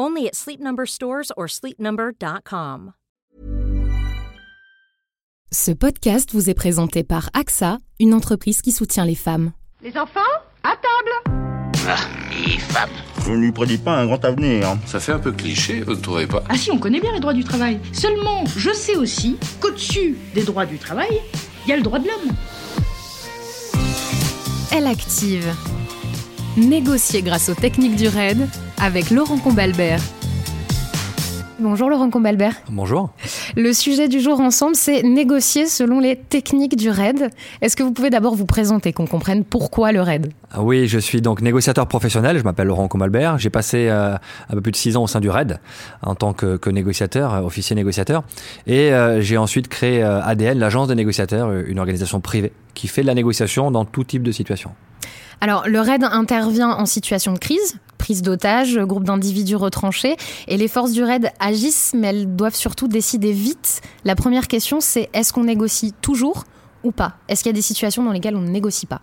Only at Sleep Number stores or sleepnumber.com. Ce podcast vous est présenté par AXA, une entreprise qui soutient les femmes. Les enfants, à table Ah, mi femme. Je ne lui prédis pas un grand avenir. Ça fait un peu cliché, vous ne trouvez pas? Ah si, on connaît bien les droits du travail. Seulement, je sais aussi qu'au-dessus des droits du travail, il y a le droit de l'homme. Elle active. Négocier grâce aux techniques du RAID avec Laurent Combalbert. Bonjour Laurent Combalbert. Bonjour. Le sujet du jour ensemble, c'est négocier selon les techniques du RAID. Est-ce que vous pouvez d'abord vous présenter, qu'on comprenne pourquoi le RAID? Ah Oui, je suis donc négociateur professionnel, je m'appelle Laurent Combalbert. J'ai passé euh, un peu plus de six ans au sein du RAID en tant que, que négociateur, euh, officier négociateur. Et euh, j'ai ensuite créé euh, ADN, l'agence des négociateurs, une organisation privée qui fait de la négociation dans tout type de situation. Alors, le RAID intervient en situation de crise, prise d'otages, groupe d'individus retranchés, et les forces du RAID agissent, mais elles doivent surtout décider vite. La première question, c'est est-ce qu'on négocie toujours ou pas? Est-ce qu'il y a des situations dans lesquelles on ne négocie pas?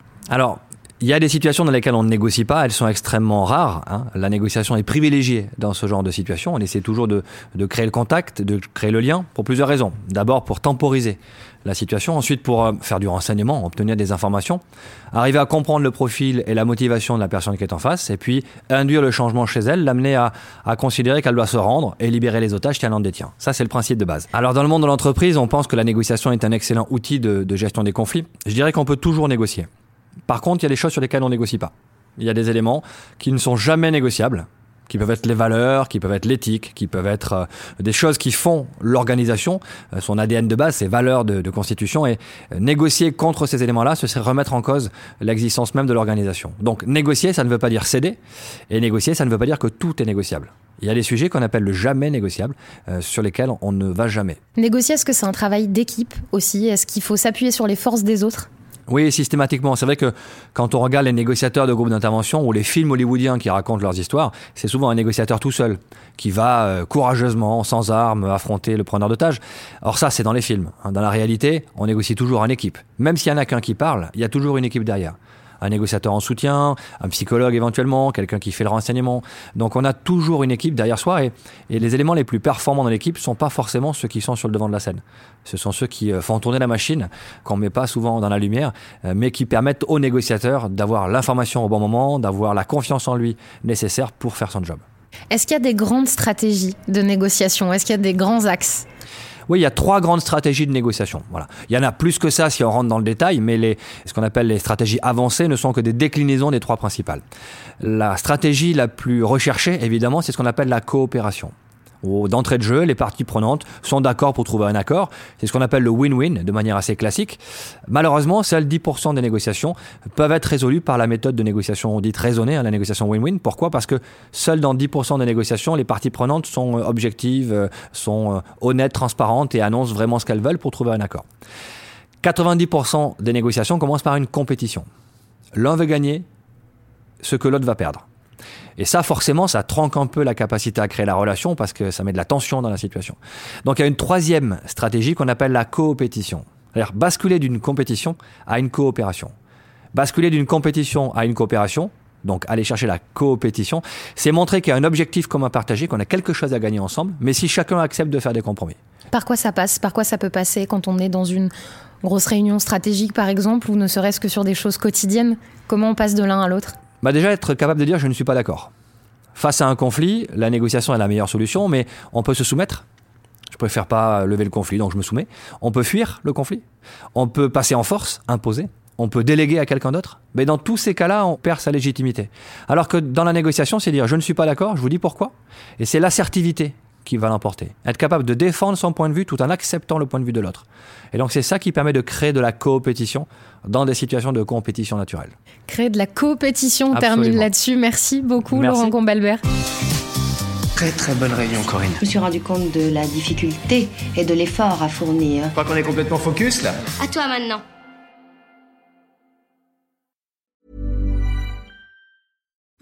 Il y a des situations dans lesquelles on ne négocie pas, elles sont extrêmement rares. hein. La négociation est privilégiée dans ce genre de situation. On essaie toujours de, de créer le contact, de créer le lien, pour plusieurs raisons. D'abord pour temporiser la situation, ensuite pour euh, faire du renseignement, obtenir des informations, arriver à comprendre le profil et la motivation de la personne qui est en face, et puis induire le changement chez elle, l'amener à, à considérer qu'elle doit se rendre et libérer les otages qu'elle en détient. Ça, c'est le principe de base. Alors dans le monde de l'entreprise, on pense que la négociation est un excellent outil de, de gestion des conflits. Je dirais qu'on peut toujours négocier. Par contre, il y a des choses sur lesquelles on négocie pas. Il y a des éléments qui ne sont jamais négociables, qui peuvent être les valeurs, qui peuvent être l'éthique, qui peuvent être euh, des choses qui font l'organisation, euh, son ADN de base, ses valeurs de, constitution, et euh, négocier contre ces éléments-là, ce serait remettre en cause l'existence même de l'organisation. Donc négocier, ça ne veut pas dire céder, et négocier, ça ne veut pas dire que tout est négociable. Il y a des sujets qu'on appelle le jamais négociable, sur lesquels on ne va jamais. Négocier, est-ce que c'est un travail d'équipe aussi? Est-ce qu'il faut s'appuyer sur les forces des autres? Oui, systématiquement. C'est vrai que quand on regarde les négociateurs de groupes d'intervention ou les films hollywoodiens qui racontent leurs histoires, c'est souvent un négociateur tout seul qui va euh, courageusement, sans armes, affronter le preneur d'otages. Or ça, c'est dans les films. hein. Dans la réalité, on négocie toujours en équipe. Même s'il y en a qu'un qui parle, il y a toujours une équipe derrière. Un négociateur en soutien, un psychologue éventuellement, quelqu'un qui fait le renseignement. Donc on a toujours une équipe derrière soi et, les éléments les plus performants dans l'équipe sont pas forcément ceux qui sont sur le devant de la scène. Ce sont ceux qui euh, font tourner la machine, qu'on met pas souvent dans la lumière, euh, mais qui permettent au négociateur d'avoir l'information au bon moment, d'avoir la confiance en lui nécessaire pour faire son job. Est-ce qu'il y a des grandes stratégies de négociation? Est-ce qu'il y a des grands axes? Oui, il y a trois grandes stratégies de négociation. Voilà. Il y en a plus que ça si on rentre dans le détail, mais les, ce qu'on appelle les stratégies avancées ne sont que des déclinaisons des trois principales. La stratégie la plus recherchée, évidemment, c'est ce qu'on appelle la coopération. D'entrée de jeu, les parties prenantes sont d'accord pour trouver un accord. C'est ce qu'on appelle le win-win de manière assez classique. Malheureusement, seuls 10% des négociations peuvent être résolues par la méthode de négociation dite raisonnée, hein, la négociation win-win. Pourquoi? Parce que seuls dans 10% des négociations, les parties prenantes sont euh, objectives, euh, sont euh, honnêtes, transparentes et annoncent vraiment ce qu'elles veulent pour trouver un accord. 90% des négociations commencent par une compétition. L'un veut gagner ce que l'autre va perdre. Et ça, forcément, ça tronque un peu la capacité à créer la relation parce que ça met de la tension dans la situation. Donc il y a une troisième stratégie qu'on appelle la coopétition. C'est-à-dire basculer d'une compétition à une coopération. Basculer d'une compétition à une coopération, donc aller chercher la coopétition, c'est montrer qu'il y a un objectif commun partagé, qu'on a quelque chose à gagner ensemble, mais si chacun accepte de faire des compromis. Par quoi ça passe? Par quoi ça peut passer quand on est dans une grosse réunion stratégique, par exemple, ou ne serait-ce que sur des choses quotidiennes? Comment on passe de l'un à l'autre? Bah déjà être capable de dire je ne suis pas d'accord. Face à un conflit, la négociation est la meilleure solution, mais on peut se soumettre. Je préfère pas lever le conflit, donc je me soumets. On peut fuir le conflit. On peut passer en force, imposer. On peut déléguer à quelqu'un d'autre. Mais dans tous ces cas-là, on perd sa légitimité. Alors que dans la négociation, c'est dire je ne suis pas d'accord, je vous dis pourquoi. Et c'est l'assertivité qui va l'emporter. Être capable de défendre son point de vue tout en acceptant le point de vue de l'autre. Et donc c'est ça qui permet de créer de la coopétition dans des situations de compétition naturelle. Créer de la coopétition, on termine là-dessus. Merci beaucoup Laurent Combalbert. Très très bonne réunion Corinne. Je me suis rendu compte de la difficulté et de l'effort à fournir. Je crois qu'on est complètement focus là. À toi maintenant.